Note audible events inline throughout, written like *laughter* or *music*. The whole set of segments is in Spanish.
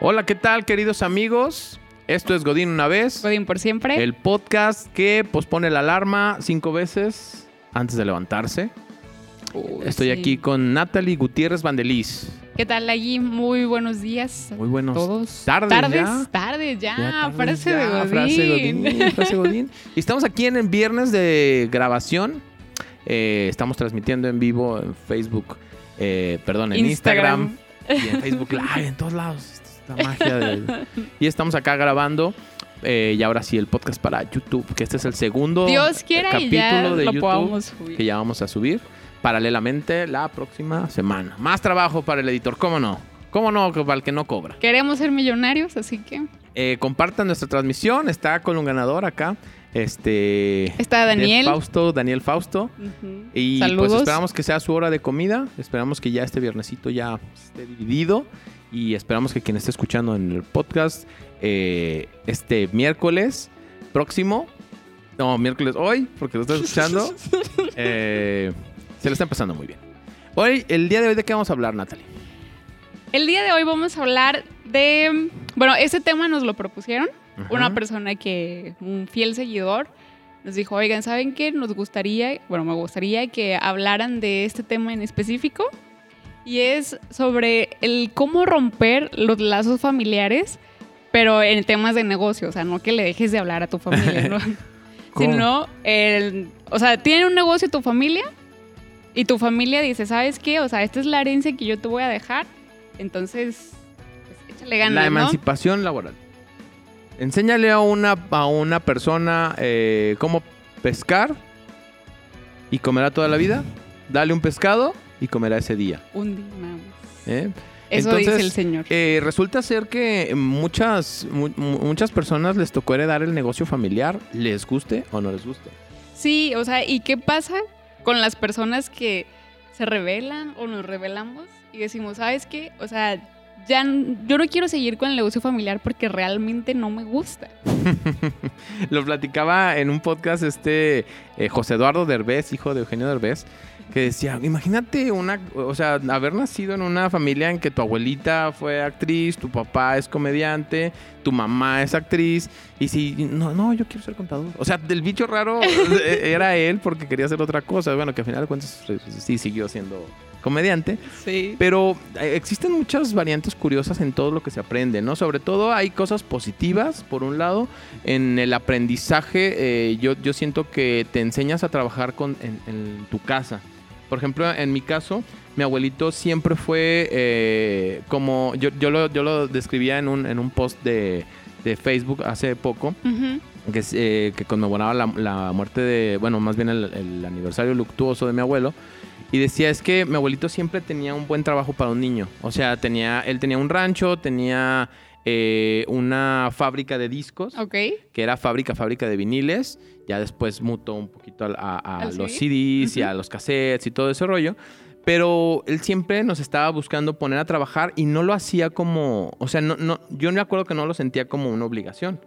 Hola, ¿qué tal, queridos amigos? Esto es Godín una vez, Godín por siempre. el podcast que pospone la alarma cinco veces antes de levantarse. Uy, Estoy sí. aquí con Natalie Gutiérrez Vandeliz. ¿Qué tal allí? Muy buenos días. a Muy buenos todos. tardes Tardes, ya. tardes ya. Ya tardes frase ya, de Godín. Frase Godín. frase Godín. *laughs* Y estamos aquí en el viernes de grabación. Eh, estamos transmitiendo en vivo en Facebook, eh, perdón, en Instagram. Instagram. y en Facebook Live, en todos lados. Esta magia de- Y estamos acá grabando. eh, y ahora sí, el podcast para YouTube, que este es el segundo Dios quiera y capítulo ya de lo YouTube subir. que ya vamos a subir paralelamente la próxima semana. Más trabajo para el editor, ¿cómo no? ¿Cómo no? Para el que no cobra. Queremos ser millonarios, así que Eh, compartan nuestra transmisión, está con un ganador acá. Este. está Daniel. Fausto, Daniel Fausto. Y Saludos. pues esperamos que sea su hora de comida. Esperamos que ya este viernesito ya esté dividido. Y esperamos que quien esté escuchando en el podcast eh, este miércoles próximo, no, miércoles hoy, porque lo está escuchando, *laughs* eh, se lo está empezando muy bien. Hoy, el día de hoy, ¿de qué vamos a hablar, Natalie? El día de hoy vamos a hablar de. Bueno, este tema nos lo propusieron. Ajá. Una persona que, un fiel seguidor, nos dijo: Oigan, ¿saben qué? Nos gustaría, bueno, me gustaría que hablaran de este tema en específico. Y es sobre el cómo romper los lazos familiares, pero en temas de negocio. O sea, no que le dejes de hablar a tu familia, ¿no? *laughs* *laughs* Sino, el, o sea, tiene un negocio tu familia y tu familia dice, ¿sabes qué? O sea, esta es la herencia que yo te voy a dejar. Entonces, pues, échale ganas, La ¿no? emancipación laboral. Enséñale a una, a una persona eh, cómo pescar y comerá toda la vida. Dale un pescado y comerá ese día. Un día nada más. ¿eh? Eso Entonces, dice el señor. Eh, resulta ser que muchas, mu- mu- muchas personas les tocó heredar el negocio familiar, les guste o no les guste. Sí, o sea, ¿y qué pasa con las personas que se rebelan o nos rebelamos y decimos, ¿sabes qué? O sea, ya yo no quiero seguir con el negocio familiar porque realmente no me gusta. *laughs* Lo platicaba en un podcast este eh, José Eduardo Derbez, hijo de Eugenio Derbez, que decía, imagínate una, o sea, haber nacido en una familia en que tu abuelita fue actriz, tu papá es comediante, tu mamá es actriz, y si, no, no, yo quiero ser contador. O sea, del bicho raro *laughs* eh, era él porque quería hacer otra cosa. Bueno, que al final de cuentas eh, sí siguió siendo comediante. Sí. Pero eh, existen muchas variantes curiosas en todo lo que se aprende, ¿no? Sobre todo hay cosas positivas, por un lado. En el aprendizaje, eh, yo, yo siento que te enseñas a trabajar con, en, en tu casa. Por ejemplo, en mi caso, mi abuelito siempre fue eh, como... Yo, yo, lo, yo lo describía en un, en un post de, de Facebook hace poco Ujú. que, es, eh, que conmemoraba la, la muerte de, bueno, más bien el, el aniversario luctuoso de mi abuelo. Y decía, es que mi abuelito siempre tenía un buen trabajo para un niño. O sea, tenía, él tenía un rancho, tenía eh, una fábrica de discos, que era fábrica, fábrica de viniles. Ya después mutó un poquito a, a- a ¿Al los CD? CDs y a los cassettes y todo ese rollo. Pero él siempre nos estaba buscando poner a trabajar y no lo hacía como, o sea, no, no, yo me acuerdo que no lo sentía como una obligación.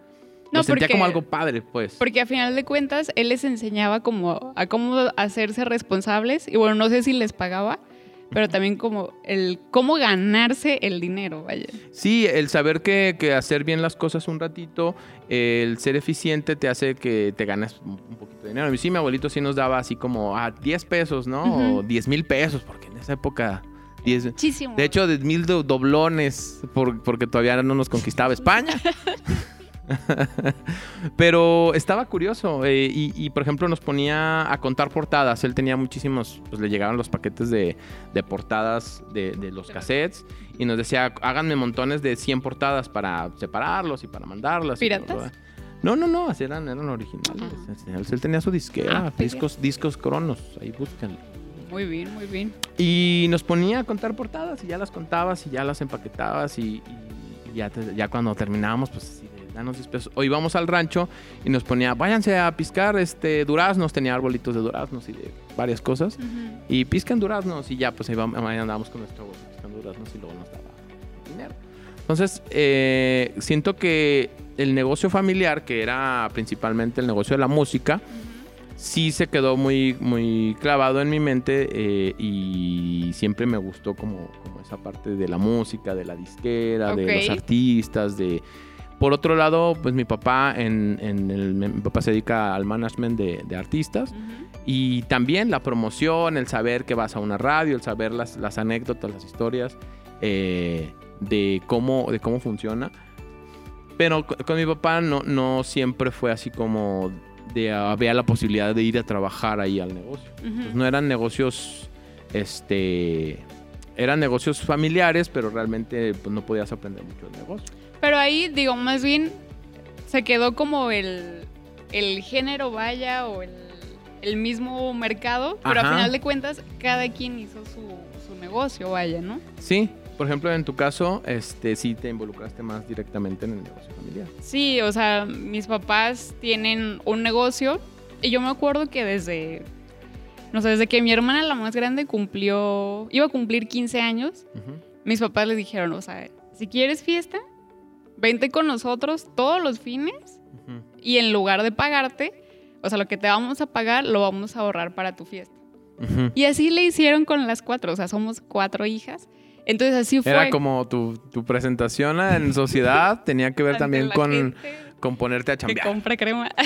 No, lo sentía porque- como algo padre, pues. Porque a final de cuentas, él les enseñaba como a cómo hacerse responsables. Y bueno, no sé si les pagaba, pero también como el cómo ganarse el dinero, vaya. Sí, el saber que, que hacer bien las cosas un ratito, el ser eficiente te hace que te ganes un poquito de dinero. A mí sí, mi abuelito sí nos daba así como a 10 pesos, ¿no? Ujú. O 10 mil pesos, porque en esa época 10... Muchísimo. De hecho, 10 mil do- doblones, por- porque todavía no nos conquistaba España. *laughs* *laughs* Pero estaba curioso eh, y, y, por ejemplo, nos ponía a contar portadas. Él tenía muchísimos, pues le llegaban los paquetes de, de portadas de, de los cassettes y nos decía, háganme montones de 100 portadas para separarlos y para mandarlas. ¿Piratas? No, no, no, así eran, eran originales. Él, él tenía su disquera, Ah, discos, discos cronos, ahí búscanlo. Muy bien, muy bien. Y nos ponía a contar portadas y ya las contabas y ya las empaquetabas y, y ya, te- ya cuando terminábamos, pues así danos 10 pesos. O íbamos al rancho y nos ponía, váyanse a piscar este duraznos, tenía arbolitos de duraznos y de varias cosas. Y piscan duraznos y ya pues ahí, vamos, ahí andábamos con nuestro bolso piscando duraznos y luego nos daba dinero. Entonces, eh, siento que el negocio familiar, que era principalmente el negocio de la música, sí se quedó muy, muy clavado en mi mente eh, y siempre me gustó como, como esa parte de la música, de la disquera, de los artistas, de... Por otro lado, pues mi papá, en, en el, mi papá se dedica al management de, de artistas Ujú. y también la promoción, el saber que vas a una radio, el saber las, las anécdotas, las historias eh, de, cómo, de cómo funciona. Pero co- con mi papá no, no siempre fue así como de había la posibilidad de ir a trabajar ahí al negocio. Ujú. Pues no eran negocios, este, eran negocios familiares, pero realmente pues, no podías aprender mucho del negocio. Pero ahí, digo, más bien se quedó como el, el género vaya o el, el mismo mercado, pero Ajá. a final de cuentas cada quien hizo su, su negocio, vaya, ¿no? Sí, por ejemplo, en tu caso, este, sí te involucraste más directamente en el negocio familiar. Sí, o sea, mis papás tienen un negocio y yo me acuerdo que desde, no sé, desde que mi hermana la más grande cumplió, iba a cumplir 15 años, mis papás le dijeron, o sea, si quieres fiesta, vente con nosotros todos los fines y en lugar de pagarte, o sea, lo que te vamos a pagar lo vamos a ahorrar para tu fiesta. Y así le hicieron con las cuatro, o sea, somos cuatro hijas. Entonces así fue. Era como tu, tu presentación en sociedad *laughs* tenía que ver también con, con ponerte a que chambear. compra crema. *laughs*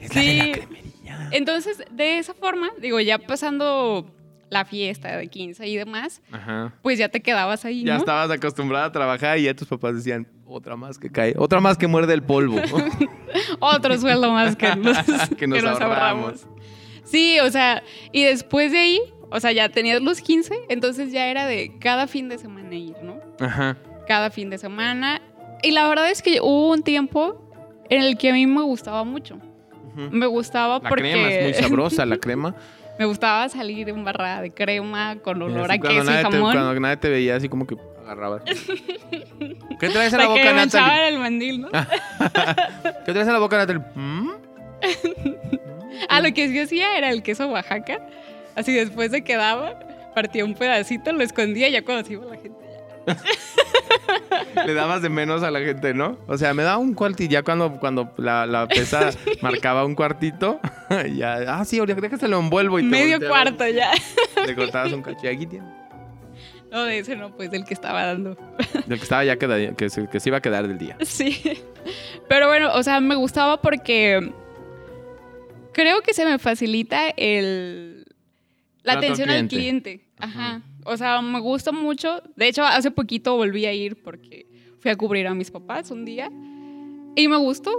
Es Sí. la de la cremería. Entonces, de esa forma, digo, ya pasando la fiesta de 15 y demás, Ajá. pues ya te quedabas ahí, Ya ¿no? estabas acostumbrada a trabajar y ya tus papás decían, otra más que cae, otra más que muerde el polvo. *laughs* Otro sueldo más que *laughs* nos, Que nos ahorramos. Sí, o sea, y después de ahí, o sea, ya tenías los 15, entonces ya era de cada fin de semana ir, ¿no? Ajá. Cada fin de semana. Y la verdad es que hubo un tiempo en el que a mí me gustaba mucho. Me gustaba La porque crema es muy sabrosa, la *laughs* crema. Me gustaba salir embarrada de crema con olor a queso y nadie te- jamón. cuando nadie te veía, así como que agarrabas. *laughs* ¿Qué traes en la boca, Natalie? el mandil, ¿no? *laughs* ¿Qué traes en la boca, Natalie? ¿Mm? *laughs* Ah, lo que sí hacía era el queso Oaxaca. Así después se quedaba, partía un pedacito, lo escondía y ya cuando se iba la gente. Le dabas de menos a la gente, ¿no? O sea, me daba un cuarto y ya cuando, cuando la, la pesa *laughs* marcaba un cuartito, *laughs* ya, ah, sí, ahorita déjase lo envuelvo y te Medio volteabas, cuarto ya. Le cortabas un cacho aquí. No, de ese no, pues del que estaba dando. *laughs* Del que estaba ya queda- que se, que se iba a quedar del día. Sí. Pero bueno, o sea, me gustaba porque creo que se me facilita el la Trato atención al cliente. cliente. Ajá. O sea, me gusta mucho. De hecho, hace poquito volví a ir porque fui a cubrir a mis papás un día y me gustó.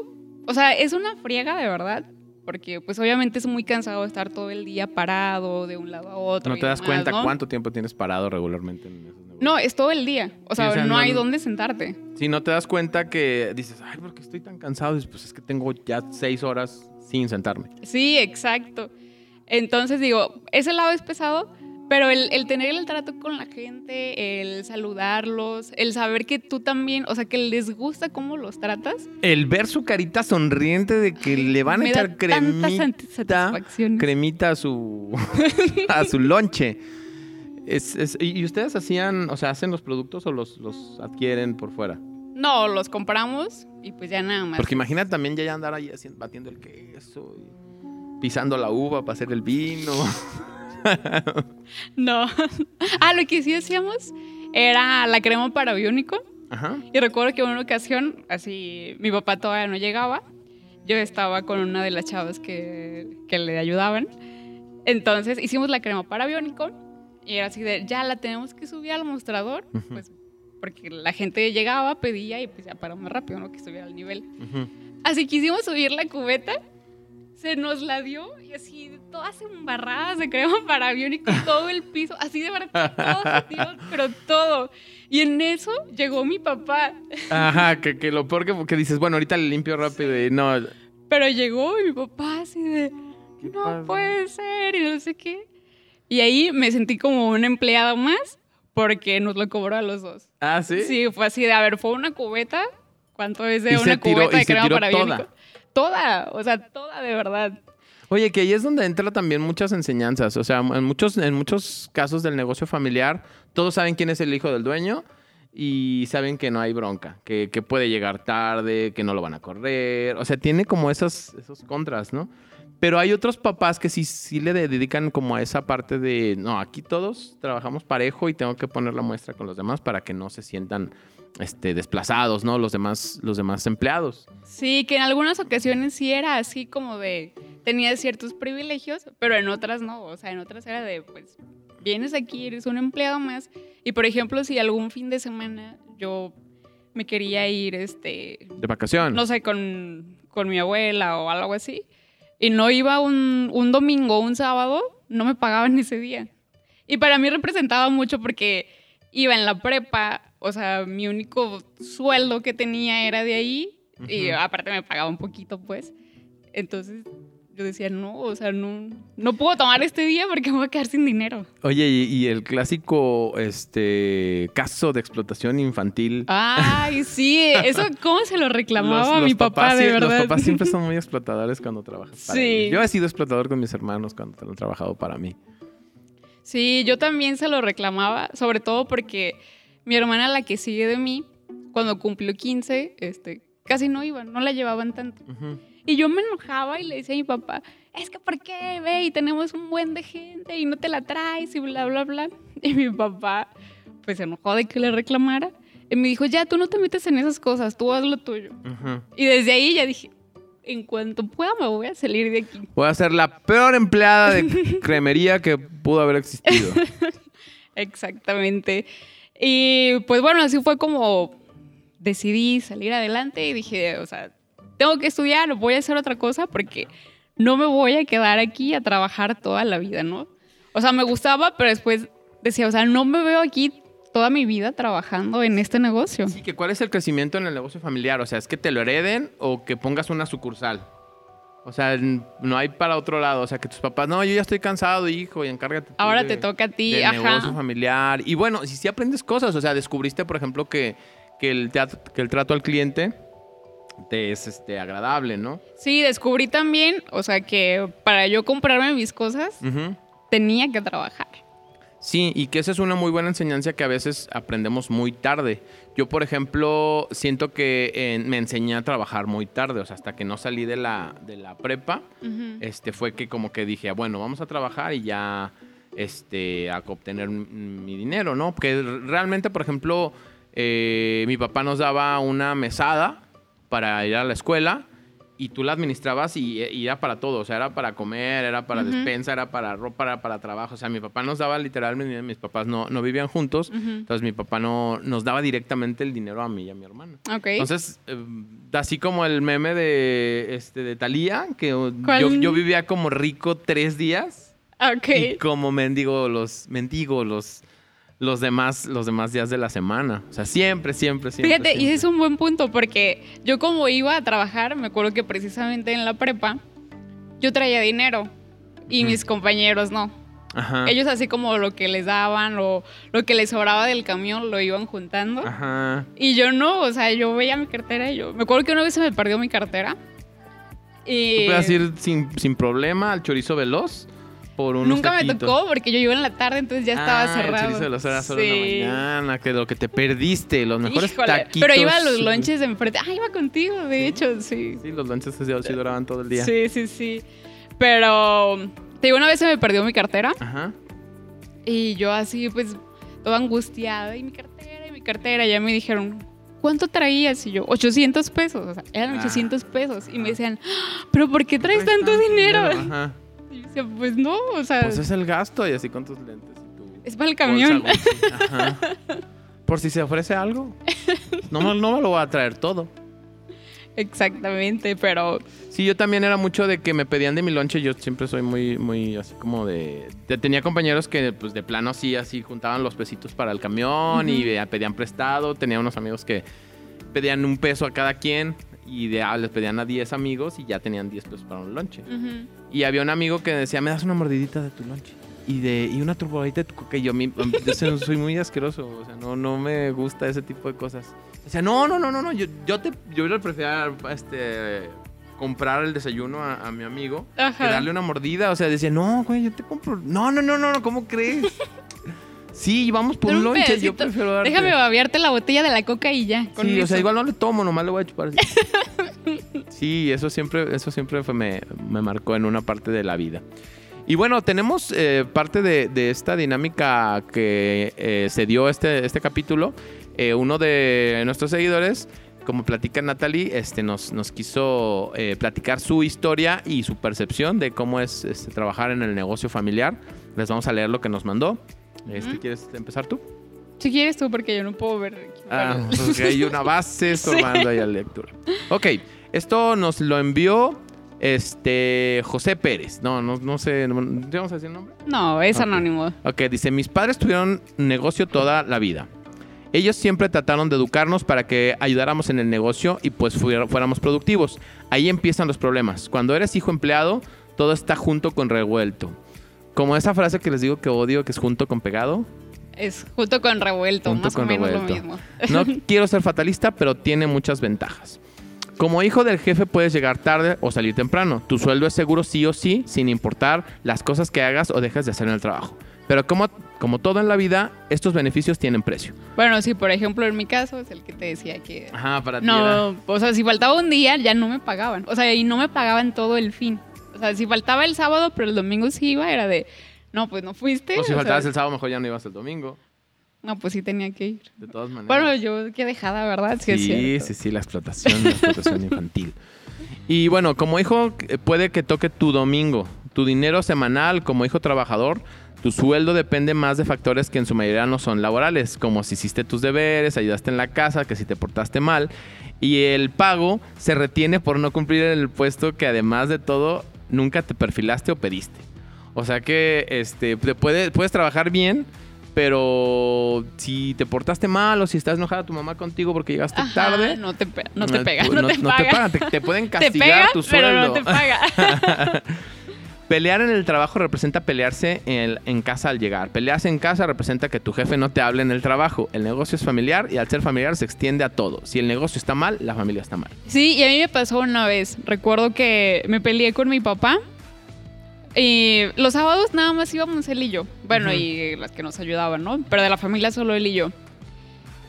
O sea, es una friega de verdad. Porque, pues, obviamente es muy cansado estar todo el día parado de un lado a otro. No y te das demás, cuenta ¿no? cuánto tiempo tienes parado regularmente en esos negocios. No, es todo el día. O sea, o sea, no, no- hay dónde sentarte. Si no te das cuenta que dices, ay, ¿por qué estoy tan cansado? Dices, pues es que tengo ya seis horas sin sentarme. Sí, exacto. Entonces digo, ese lado es pesado, pero el, el tener el trato con la gente, el saludarlos, el saber que tú también, o sea, que les gusta cómo los tratas, El ver su carita sonriente de que le van a echar cremita, cremita a su *laughs* a su lonche. Es- es- ¿Y y ustedes hacían, o sea, hacen los productos o los, los adquieren por fuera? No, los compramos y pues ya nada más. Porque imagina también ya andar ahí haciendo- batiendo el queso y pisando la uva para hacer el vino. *laughs* No. *laughs* ah, lo que sí hacíamos era la crema para biónico. Ajá. Y recuerdo que en una ocasión, así, mi papá todavía no llegaba. Yo estaba con una de las chavas que, que le ayudaban. Entonces hicimos la crema para biónico. Y era así de, ya la tenemos que subir al mostrador. Pues porque la gente llegaba, pedía y pues ya para más rápido, ¿no? Que estuviera al nivel. Así quisimos subir la cubeta. Se nos la dio y así todas embarradas de crema para biónico, todo el piso, así de verdad, todo tiró, pero todo. Y en eso llegó mi papá. Ajá, que, que lo peor que, que dices, bueno, ahorita le limpio rápido y no. Pero llegó mi papá así de, ¿Qué no puede ser y no sé qué. Y ahí me sentí como una empleada más porque nos lo cobró a los dos. Ah, sí. Sí, fue así de, a ver, fue una cubeta. ¿Cuánto es de Y una tiró- cubeta y de crema para biónico? Toda, o sea, toda de verdad. Oye, que ahí es donde entra también muchas enseñanzas. O sea, en muchos, en muchos casos del negocio familiar, todos saben quién es el hijo del dueño y saben que no hay bronca, que, puede llegar tarde, que no lo van a correr. O sea, tiene como esos, esos contras, ¿no? Pero hay otros papás que sí, sí le dedican como a esa parte de, no, aquí todos trabajamos parejo y tengo que poner la muestra con los demás para que no se sientan este, desplazados, ¿no? Los demás, los demás empleados. Sí, que en algunas ocasiones sí era así como de, tenía ciertos privilegios, pero en otras no. O sea, en otras era de, pues, vienes aquí, eres un empleado más. Y por ejemplo, si algún fin de semana yo me quería ir, este... De vacación. No sé, con, con mi abuela o algo así y no iba un, un domingo un sábado, no me pagaban ese día. Y para mí representaba mucho porque iba en la prepa, o sea, mi único sueldo que tenía era de ahí y aparte me pagaba un poquito, pues. Entonces yo decía, no, o sea, no, no puedo tomar este día porque me voy a quedar sin dinero. Oye, y, el clásico este, caso de explotación infantil. Ay, sí, eso *laughs* cómo se lo reclamaba a mi papá, de verdad. Los papás siempre *laughs* son muy explotadores cuando trabajan. sí. Yo he sido explotador con mis hermanos cuando han trabajado para mí. Sí, yo también se lo reclamaba, sobre todo porque mi hermana, la que sigue de mí, cuando cumplió 15, este, casi no iba, no la llevaban tanto. Y yo me enojaba y le decía a mi papá, es que ¿por qué? Ve, y tenemos un buen de gente y no te la traes y bla, bla, bla. *laughs* Y mi papá, pues se enojó de que le reclamara. Y me dijo, ya, tú no te metes en esas cosas, tú haz lo tuyo. Y desde ahí ya dije, en cuanto pueda me voy a salir de aquí. Voy a ser la peor empleada de *laughs* cremería que pudo haber existido. *laughs* Exactamente. Y pues bueno, así fue como decidí salir adelante y dije, o sea, tengo que estudiar, voy a hacer otra cosa porque no me voy a quedar aquí a trabajar toda la vida, ¿no? O sea, me gustaba, pero después decía, o sea, no me veo aquí toda mi vida trabajando en este negocio. Sí, que cuál es el crecimiento en el negocio familiar, o sea, es que te lo hereden o que pongas una sucursal. O sea, no hay para otro lado. O sea, que tus papás, no, yo ya estoy cansado, hijo, y encárgate. Ahora te toca a ti, del negocio familiar. Y bueno, si sí aprendes cosas, o sea, descubriste, por ejemplo, que, que, el, teatro, que el trato al cliente te es este, agradable, ¿no? Sí, descubrí también, o sea, que para yo comprarme mis cosas, tenía que trabajar. Sí, y que esa es una muy buena enseñanza que a veces aprendemos muy tarde. Yo, por ejemplo, siento que me enseñé a trabajar muy tarde, o sea, hasta que no salí de la, de la prepa, este, fue que como que dije, bueno, vamos a trabajar y ya, este, a obtener mi dinero, ¿no? Porque realmente, por ejemplo, eh, mi papá nos daba una mesada para ir a la escuela y tú la administrabas y, era para todo, o sea, era para comer, era para despensa, era para ropa, era para trabajo, o sea, mi papá nos daba literalmente, mis papás no, no vivían juntos, entonces mi papá no nos daba directamente el dinero a mí y a mi hermana. Entonces, eh, así como el meme de, este, de Talía, que yo, vivía como rico tres días. Okay. Y como mendigo los, mendigo los los demás, los demás días de la semana. O sea, siempre, siempre, siempre. Fíjate, y ese es un buen punto porque yo como iba a trabajar, me acuerdo que precisamente en la prepa, yo traía dinero y mis compañeros no. Ajá. Ellos así como lo que les daban o lo que les sobraba del camión lo iban juntando. Ajá. Y yo no, o sea, yo veía mi cartera y yo... Me acuerdo que una vez se me perdió mi cartera. Y... ¿Tú puedes ir sin, sin problema al chorizo veloz? Nunca me tocó porque yo iba en la tarde, entonces ya estaba ah, cerrado. de las horas solo en la mañana, que lo que te perdiste, los mejores taquitos. Pero iba a los lunches de enfrente. Ah, iba contigo, de hecho, sí. Sí, los lunches sí duraban todo el día. Sí, sí, sí. Pero, te digo, una vez se me perdió mi cartera. Ajá. Y yo así, pues, toda angustiada. Y mi cartera, y mi cartera. Y ya me dijeron, ¿cuánto traías? Y yo, 800 pesos. O sea, eran 800 ah. pesos. Y me decían, ah, ¿pero por qué traes tanto dinero? Ajá. Y yo decía, pues no, o sea. Pues es el gasto y así con tus lentes. es para el camión. Ajá. Por si se ofrece algo. No, no me lo voy a traer todo. Exactamente, pero... Sí, yo también era mucho de que me pedían de mi lonche. Yo siempre soy muy, muy así como de... tenía compañeros que pues de plano así, así juntaban los pesitos para el camión y pedían prestado. Tenía unos amigos que pedían un peso a cada quien y de, ah, les pedían a 10 amigos y ya tenían 10 pesos para un lonche. Y había un amigo que decía, me das una mordidita de tu lonche. Y, de, y una turbadita de tu coca. Y yo, yo soy muy asqueroso. O sea, no, no me gusta ese tipo de cosas. O sea, no, no, no, no, no. Yo, yo, te, yo le prefería este, comprar el desayuno a, mi amigo que darle una mordida. O sea, decía, no, güey, yo te compro. No, no, no, no, ¿cómo crees? *laughs* Sí, vamos por un un lonche. Yo prefiero darte. Déjame babearte la botella de la coca y ya. con Sí, o sea, igual no le tomo, nomás le voy a chupar. así. *laughs* sí, eso siempre, eso siempre fue- me, me marcó en una parte de la vida. Y bueno, tenemos eh, parte de, de esta dinámica que eh, se dio este, este capítulo. Eh, uno de nuestros seguidores, como platica Natalie, este, nos, nos quiso eh, platicar su historia y su percepción de cómo es este, trabajar en el negocio familiar. Les vamos a leer lo que nos mandó. Este, Ujú. ¿Quieres empezar tú? Si quieres tú, porque yo no puedo ver. Ah, porque hay una base *laughs* estorbando ahí a la lectura. Ok, esto nos lo envió este José Pérez. No, no, no sé, no, ¿no vamos a decir el nombre? No, es anónimo. Ok, dice, mis padres tuvieron negocio toda la vida. Ellos siempre trataron de educarnos para que ayudáramos en el negocio y pues fuéramos productivos. Ahí empiezan los problemas. Cuando eres hijo empleado, todo está junto con revuelto. Como esa frase que les digo que odio, que es junto con pegado. Es junto con revuelto, Junto más con o menos revuelto. lo mismo. No *laughs* quiero ser fatalista, pero tiene muchas ventajas. Como hijo del jefe puedes llegar tarde o salir temprano. Tu sueldo es seguro sí o sí, sin importar las cosas que hagas o dejes de hacer en el trabajo. Pero como, como todo en la vida, estos beneficios tienen precio. Bueno, sí, por ejemplo, en mi caso es el que te decía que... Ajá, para No, o sea, si faltaba un día ya no me pagaban. O sea, y no me pagaban todo el fin. O sea, si faltaba el sábado, pero el domingo sí iba, era de, no, pues no fuiste. O si o sea, faltabas el sábado, mejor ya no ibas el domingo. No, pues sí tenía que ir. De todas maneras. Bueno, yo qué dejada, ¿verdad? Sí, Sí, sí, sí, la explotación, la explotación infantil. Y bueno, como hijo puede que toque tu domingo, tu dinero semanal como hijo trabajador, tu sueldo depende más de factores que en su mayoría no son laborales, como si hiciste tus deberes, ayudaste en la casa, que si te portaste mal. Y el pago se retiene por no cumplir el puesto que además de todo nunca te perfilaste o pediste. O sea que este, te puede- puedes trabajar bien, pero si te portaste mal o si estás enojada tu mamá contigo porque llegaste Ajá, tarde, No te, pe- no te pega, no, te paga. pagan, te, te pueden *laughs* Te castigar pega, tu pero sueldo. no te paga. *laughs* Pelear en el trabajo representa pelearse en, el- en casa al llegar. Pelearse en casa representa que tu jefe no te hable en el trabajo. El negocio es familiar y al ser familiar se extiende a todo. Si el negocio está mal, la familia está mal. Sí, y a mí me pasó una vez. Recuerdo que me peleé con mi papá. Y los sábados nada más íbamos él y yo. Bueno, y las que nos ayudaban, ¿no? Pero de la familia solo él y yo.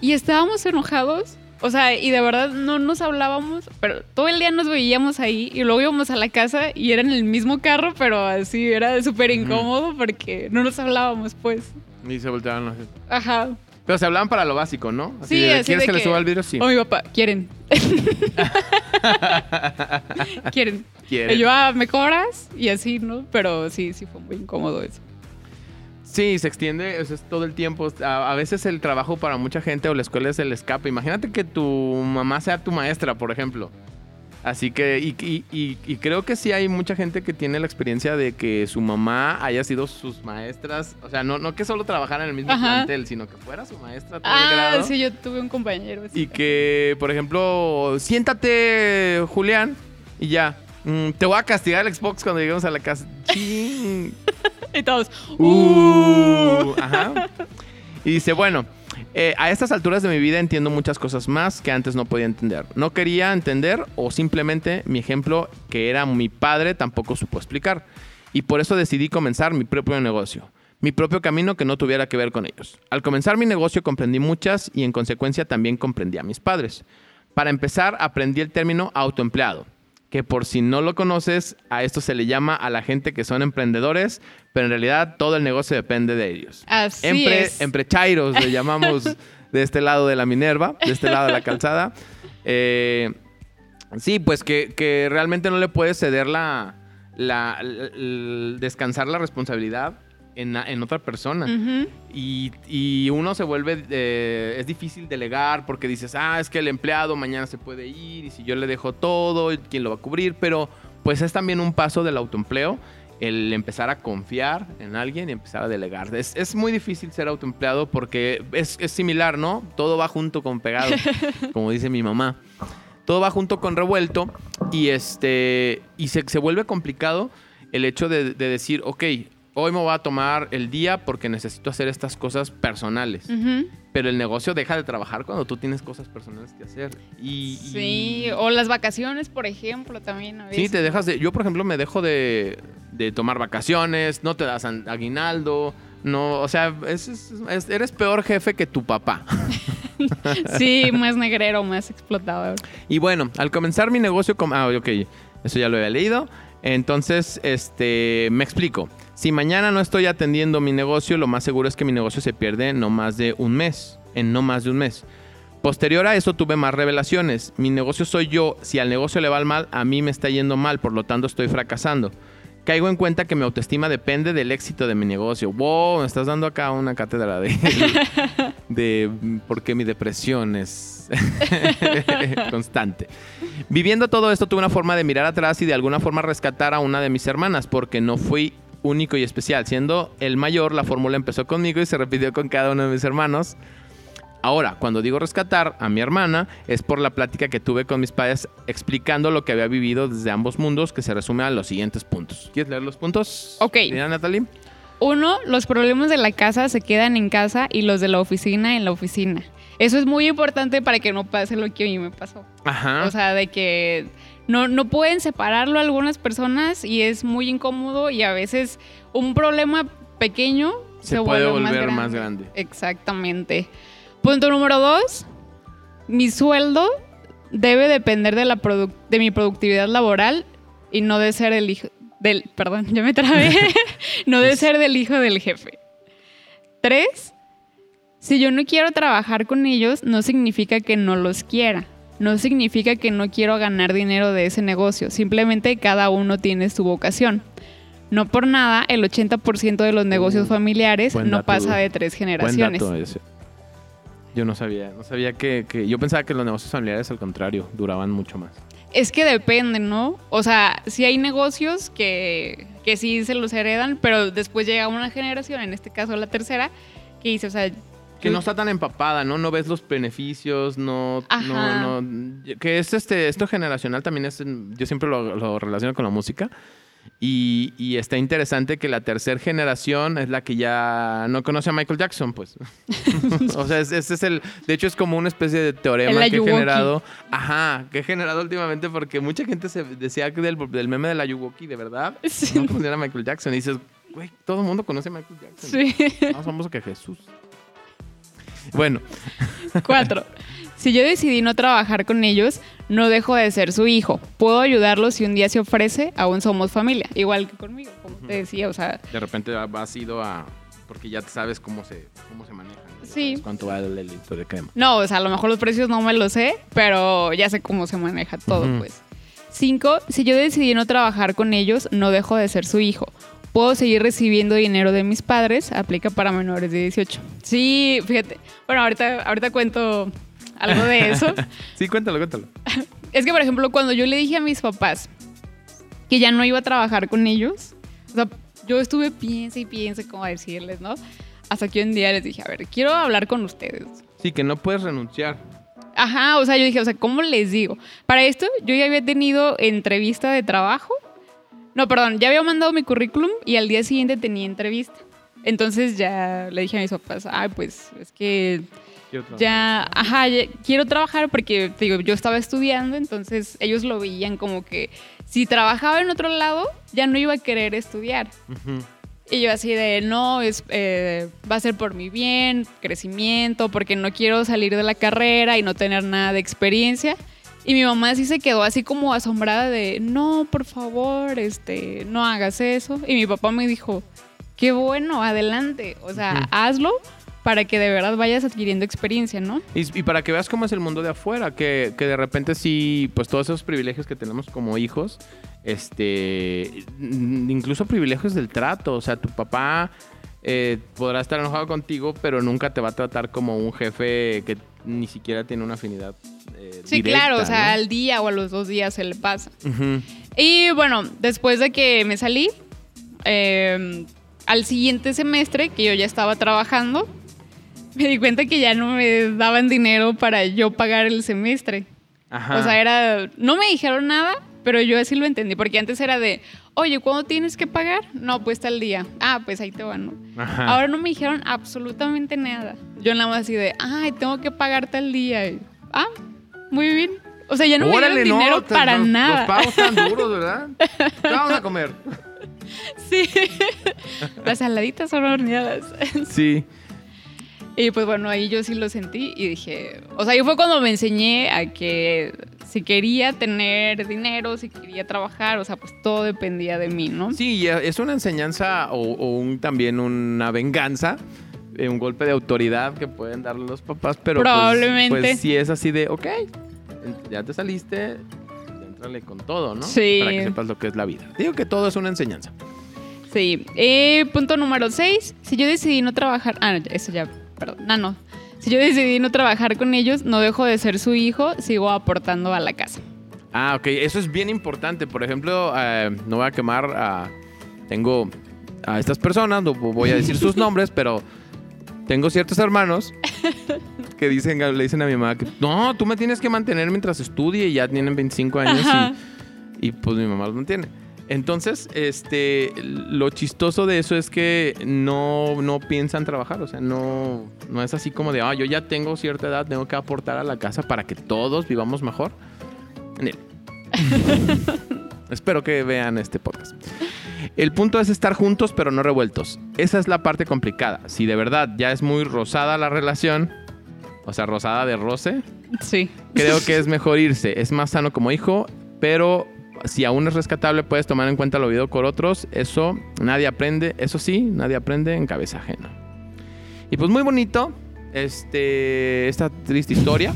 Y estábamos enojados. O sea, y de verdad no nos hablábamos, pero todo el día nos veíamos ahí y luego íbamos a la casa y era en el mismo carro, pero así era súper incómodo porque no nos hablábamos, pues. Y se voltearon así. Ajá. Pero se hablaban para lo básico, ¿no? Sí, de, así ¿Quieres de que, le que- suba el vidrio? Sí. O mi papá, quieren. *laughs* quieren. ¿Quieren? Y yo, ah, ¿me cobras? Y así, ¿no? Pero sí, sí fue muy incómodo eso. Sí, se extiende eso es todo el tiempo. A, a veces el trabajo para mucha gente o la escuela es el escape. Imagínate que tu mamá sea tu maestra, por ejemplo. Así que, y, y- y- y creo que sí hay mucha gente que tiene la experiencia de que su mamá haya sido sus maestras. O sea, no, no que solo trabajara en el mismo Ajá. plantel, sino que fuera su maestra todo el Ah, grado. sí, yo tuve un compañero así. Y que, por ejemplo, siéntate, Julián, y ya. mm, te voy a castigar el Xbox cuando lleguemos a la casa. *laughs* Y todos, Uh, ajá. Y dice, bueno, eh, a estas alturas de mi vida entiendo muchas cosas más que antes no podía entender. No quería entender o simplemente mi ejemplo, que era mi padre, tampoco supo explicar. Y por eso decidí comenzar mi propio negocio. Mi propio camino que no tuviera que ver con ellos. Al comenzar mi negocio comprendí muchas y en consecuencia también comprendí a mis padres. Para empezar, aprendí el término autoempleado, que por si no lo conoces, a esto se le llama a la gente que son emprendedores, pero en realidad todo el negocio depende de ellos. así Empre, es. Emprechairos le llamamos *laughs* de este lado de la Minerva, de este lado de la calzada. Eh, sí, pues que, que realmente no le puedes ceder la, descansar la responsabilidad en, otra persona. Y uno se vuelve, eh, es difícil delegar porque dices, ah, es que el empleado mañana se puede ir y si yo le dejo todo, ¿quién lo va a cubrir? Pero pues es también un paso del autoempleo el empezar a confiar en alguien y empezar a delegar. Es, es muy difícil ser autoempleado porque es, es similar, ¿no? Todo va junto con pegado, *laughs* como dice mi mamá. Todo va junto con revuelto y, este, y se, se vuelve complicado el hecho de, de decir, ok, hoy me voy a tomar el día porque necesito hacer estas cosas personales. Pero el negocio deja de trabajar cuando tú tienes cosas personales que hacer. Y, y- Sí, o las vacaciones, por ejemplo, también a veces. Sí, te dejas de. Yo, por ejemplo, me dejo de, de tomar vacaciones, no te das aguinaldo. No, o sea, es- es- es- eres peor jefe que tu papá. *laughs* Sí, más negrero, más explotador. Y bueno, al comenzar mi negocio con... Ah, ok, eso ya lo había leído. Entonces, este, me explico. Si mañana no estoy atendiendo mi negocio, lo más seguro es que mi negocio se pierde en no más de un mes. En no más de un mes. Posterior a eso tuve más revelaciones. Mi negocio soy yo. Si al negocio le va mal, a mí me está yendo mal, por lo tanto estoy fracasando. Caigo en cuenta que mi autoestima depende del éxito de mi negocio. Wow, me estás dando acá una cátedra de, *laughs* de por qué mi depresión es *laughs* constante. Viviendo todo esto, tuve una forma de mirar atrás y de alguna forma rescatar a una de mis hermanas, porque no fui único y especial. Siendo el mayor, la fórmula empezó conmigo y se repitió con cada uno de mis hermanos. Ahora, cuando digo rescatar a mi hermana, es por la plática que tuve con mis padres explicando lo que había vivido desde ambos mundos, que se resume a los siguientes puntos. ¿Quieres leer los puntos? Ok. Mira, Natalie. Uno, los problemas de la casa se quedan en casa y los de la oficina en la oficina. Eso es muy importante para que no pase lo que a mí me pasó. Ajá. O sea, de que no, no pueden separarlo algunas personas y es muy incómodo y a veces un problema pequeño se, se, puede volver más más grande. Exactamente. Punto número dos. Mi sueldo debe depender de, la produ- de mi productividad laboral y no de ser el hijo del... Perdón, ya me trabé. *laughs* *laughs* no de ser del hijo del jefe. Tres. Si yo no quiero trabajar con ellos, no significa que no los quiera. No significa que no quiero ganar dinero de ese negocio. Simplemente cada uno tiene su vocación. No por nada, el 80% de los negocios Uh, familiares buen no dato, pasa de tres Buen generaciones. dato ese. Yo no sabía, no sabía que, que- Yo pensaba que los negocios familiares, al contrario, duraban mucho más. Es que depende, ¿no? O sea, sí hay negocios que, que sí se los heredan, pero después llega una generación, en este caso la tercera, que dice, o sea, Que no está tan empapada, ¿no? No ves los beneficios, no... Ajá. no, no que es este, esto generacional también es... Yo siempre lo, lo relaciono con la música. Y, y está interesante que la tercera generación es la que ya no conoce a Michael Jackson, pues. *laughs* o sea, es- ese es el... De hecho, es como una especie de teorema que he generado. Ajá, que he generado últimamente porque mucha gente se decía que del, del meme de la Ayuwoki, de verdad, *laughs* Sí. no conocían a Michael Jackson. Y dices, güey, todo el mundo conoce a Michael Jackson. sí. Más famoso que Jesús. Bueno, Cuatro. Si yo decidí no trabajar con ellos, no dejo de ser su hijo. Puedo ayudarlos si un día se ofrece, aún somos familia. Igual que conmigo, como te decía, o sea, de repente vas ido a... Porque ya sabes cómo se, cómo se maneja. ¿no? Ya Sí. ¿Cuánto vale el litro de crema? no, o sea, a lo mejor los precios no me los sé, pero ya sé cómo se maneja todo, pues. Cinco, si yo decidí no trabajar con ellos, no dejo de ser su hijo. Puedo seguir recibiendo dinero de mis padres, aplica para menores de 18. Sí, fíjate. Bueno, ahorita, ahorita cuento algo de eso. *laughs* Sí, cuéntalo, cuéntalo. *laughs* Es que, por ejemplo, cuando yo le dije a mis papás que ya no iba a trabajar con ellos, o sea, yo estuve piense y piense cómo decirles, ¿no? Hasta que un día les dije, a ver, quiero hablar con ustedes. Sí, que no puedes renunciar. Ajá, o sea, yo dije, o sea, ¿cómo les digo? Para esto, yo ya había tenido entrevista de trabajo. No, perdón, ya había mandado mi currículum y al día siguiente tenía entrevista. Entonces ya le dije a mis papás, ay, pues es que ya, ajá, ya quiero trabajar porque, te digo, yo estaba estudiando, entonces ellos lo veían como que si trabajaba en otro lado, ya no iba a querer estudiar. Y yo así de, no, es, eh, va a ser por mi bien, crecimiento, porque no quiero salir de la carrera y no tener nada de experiencia. Y mi mamá sí se quedó así como asombrada de, no, por favor, este, no hagas eso. Y mi papá me dijo, qué bueno, adelante, o sea, hazlo para que de verdad vayas adquiriendo experiencia, ¿no? Y, y para que veas cómo es el mundo de afuera, que, que de repente sí, pues todos esos privilegios que tenemos como hijos, este, incluso privilegios del trato, o sea, tu papá eh, podrá estar enojado contigo, pero nunca te va a tratar como un jefe que ni siquiera tiene una afinidad. eh, Sí, directa, claro, o sea, ¿no? al día o a los dos días se le pasa. Ujú. Y bueno, después de que me salí, eh, al siguiente semestre que yo ya estaba trabajando, me di cuenta que ya no me daban dinero para yo pagar el semestre. Ajá. O sea, era, no me dijeron nada, pero yo así lo entendí, porque antes era de, oye, ¿cuándo tienes que pagar? No, pues tal día. Ah, pues ahí te van, ¿no? Ahora no me dijeron absolutamente nada. Yo nada más así de, ay, tengo que pagar tal día. Y, ah, muy bien. O sea, ya no Órale, me dieron dinero te- para los, nada. Los pagos tan *laughs* duros, ¿verdad? ¿Qué vamos a comer? Sí. Las saladitas son horneadas. Sí. Y pues bueno, ahí yo sí lo sentí y dije, o sea, ahí fue cuando me enseñé a que si quería tener dinero, si quería trabajar, o sea, pues todo dependía de mí, ¿no? Sí, y es una enseñanza o, o un- también una venganza, eh, un golpe de autoridad que pueden darle los papás, pero pues- Probablemente. Pues, si es así de, ok, ya te saliste, entrale con todo, ¿no? Sí. Para que sepas lo que es la vida. Digo que todo es una enseñanza. Sí. Eh, punto número 6. Si yo decidí no trabajar. Ah, no, eso ya. Perdón. No, no. Si yo decidí no trabajar con ellos, no dejo de ser su hijo, sigo aportando a la casa. Ah, ok, eso es bien importante. Por ejemplo, eh, no voy a quemar a... Tengo a estas personas, no voy a decir sus *laughs* nombres, pero tengo ciertos hermanos que dicen, le dicen a mi mamá que no, tú me tienes que mantener mientras estudie y ya tienen 25 años y, pues mi mamá los mantiene. Entonces, este, lo chistoso de eso es que no, no piensan trabajar, o sea, no, no es así como de, ah, yo ya tengo cierta edad, tengo que aportar a la casa para que todos vivamos mejor. *laughs* Espero que vean este podcast. El punto es estar juntos pero no revueltos. Esa es la parte complicada. Si de verdad ya es muy rosada la relación, o sea, rosada de roce, Sí. creo que *laughs* es mejor irse. Es más sano como hijo, pero si aún es rescatable, puedes tomar en cuenta lo vivido con otros. Eso nadie aprende. Eso sí, nadie aprende en cabeza ajena. Y pues muy bonito este, esta triste historia.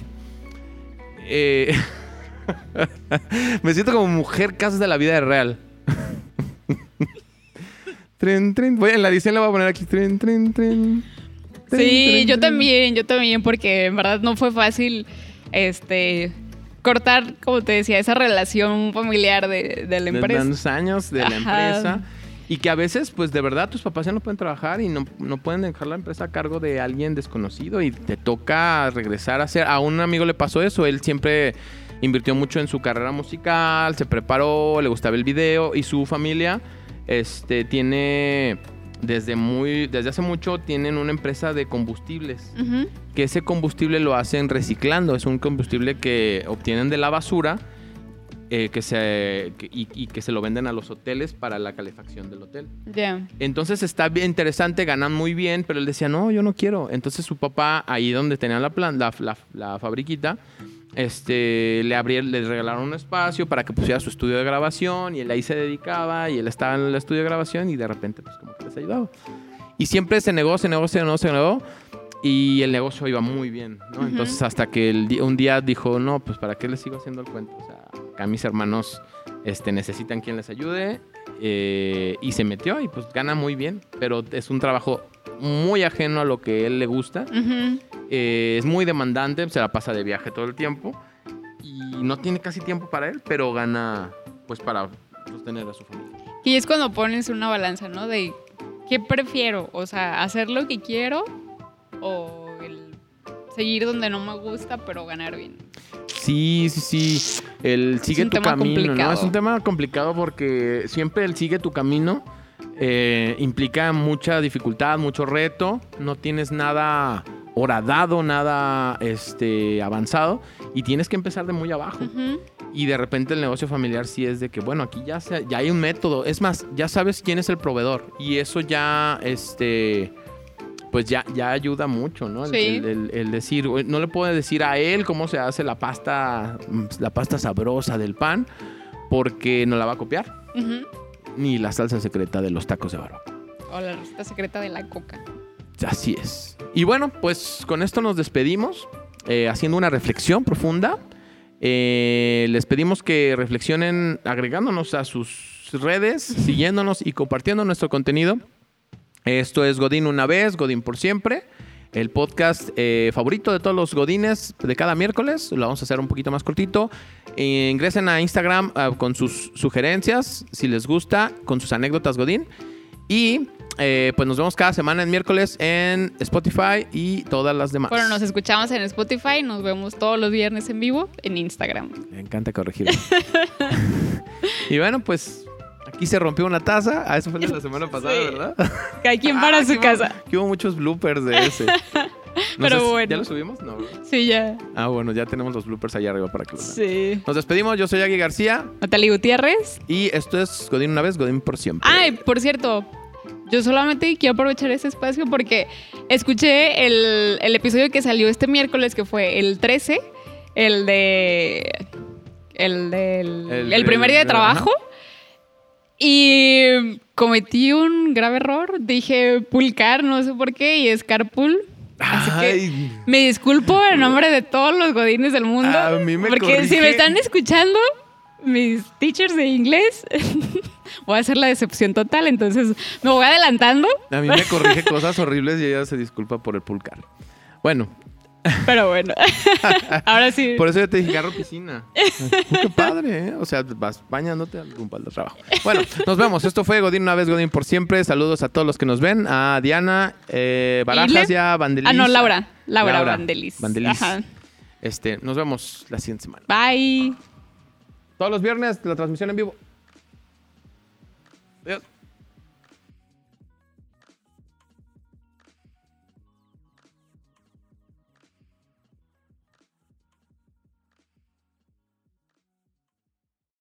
Eh, *laughs* me siento como mujer casos de la vida real. *laughs* Tren, tren. Voy, en la edición le voy a poner aquí. Tren, tren, tren. Tren, Sí, tren, yo también, yo también, porque en verdad no fue fácil este cortar, como te decía, esa relación familiar de, de la de empresa. tantos años de la Ajá. empresa. Y que a veces, pues de verdad, tus papás ya no pueden trabajar y no, no pueden dejar la empresa a cargo de alguien desconocido y te toca regresar a hacer. A un amigo le pasó eso, él siempre invirtió mucho en su carrera musical, se preparó, le gustaba el video y su familia este, tiene, desde, muy, desde hace mucho, tienen una empresa de combustibles que ese combustible lo hacen reciclando. Es un combustible que obtienen de la basura eh, que se, que- y, y que se lo venden a los hoteles para la calefacción del hotel. Ya. Entonces está bien interesante, ganan muy bien, pero él decía, no, yo no quiero. Entonces su papá, ahí donde tenía la, plan, la, la- la fabriquita, este, le, abrieron, le regalaron un espacio para que pusiera su estudio de grabación y él ahí se dedicaba y él estaba en el estudio de grabación y de repente pues como que les ayudaba. Y siempre se negó, se negó, se negó, se negó. Y el negocio iba muy bien. Entonces hasta que el un día dijo, no, pues ¿para qué les sigo haciendo el cuento? O sea, acá mis hermanos este, necesitan quien les ayude. eh, y se metió y pues gana muy bien. Pero es un trabajo muy ajeno a lo que él le gusta. Ujú. Eh, es muy demandante, se la pasa de viaje todo el tiempo. Y no tiene casi tiempo para él, pero gana pues para sostener a su familia. Y es cuando pones una balanza, ¿no? De qué prefiero, o sea, hacer lo que quiero o el seguir donde no me gusta, pero ganar bien. Sí, sí, sí. El sigue tu camino, ¿no? complicado. Es un tema complicado porque siempre el sigue tu camino eh, implica mucha dificultad, mucho reto. No tienes nada horadado, nada este, avanzado y tienes que empezar de muy abajo. Y de repente el negocio familiar sí es de que, bueno, aquí ya, se- ya hay un método. Es más, ya sabes quién es el proveedor. Y eso ya, este, pues ya, ya ayuda mucho, ¿no? El, Sí. el- el- el decir, "Oye, no le puedo decir a él cómo se hace la pasta, la pasta sabrosa del pan, porque no la va a copiar. Ni la salsa secreta de los tacos de barbacoa. O la receta secreta de la coca. Así es. Y bueno, pues con esto nos despedimos, eh, haciendo una reflexión profunda. Eh, les pedimos que reflexionen agregándonos a sus redes, *laughs* siguiéndonos y compartiendo nuestro contenido. Esto es Godín una vez, Godín por siempre. El podcast eh, favorito de todos los Godines de cada miércoles. Lo vamos a hacer un poquito más cortito. Ingresen a Instagram ah, con sus sugerencias, si les gusta, con sus anécdotas Godín. Y eh, pues nos vemos cada semana en miércoles en Spotify y todas las demás. Bueno, nos escuchamos en Spotify, nos vemos todos los viernes en vivo en Instagram. Me encanta corregir. *laughs* y bueno, pues aquí se rompió una taza. Ah, eso fue de la *laughs* semana pasada, Sí. ¿verdad? Cada quien para Ah, su que hubo- casa. Que hubo muchos bloopers de ese. *laughs* No Pero sé bueno. ¿Ya lo subimos? No. ¿verdad? Sí, ya. Ah, bueno, ya tenemos los bloopers allá arriba para que los vean. Sí. Nos despedimos. Yo soy Agui García Natalie Gutiérrez. y esto es Godín una vez, Godín por siempre. Ay, por cierto, Yo solamente quiero aprovechar ese espacio porque escuché el, el episodio que salió este miércoles, que fue el 13, el de. El del. El- El, primer día de trabajo. Y cometí un grave error. Dije pulcar, no sé por qué, y es carpool. Así que me disculpo en nombre de todos los godines del mundo. A mí me porque si me están escuchando, mis teachers de inglés, *laughs* voy a hacer la decepción total. Entonces me voy adelantando. a mí me corrige cosas horribles y ella se disculpa por el pulcar. Bueno, Pero bueno, *laughs* ahora sí. por eso yo te dije carro piscina. Qué padre, ¿eh? O sea, vas bañándote al rumbo al trabajo. Bueno, nos vemos. Esto fue Godín una vez, Godín por siempre. Saludos a todos los que nos ven. A Diana, eh, Barajas ¿Ile? y a Vandelis. Ah, no, Laura. Laura, Vandelis. Vandelis. Ajá. Este, nos vemos la siguiente semana. Bye. Todos los viernes la transmisión en vivo. Adiós.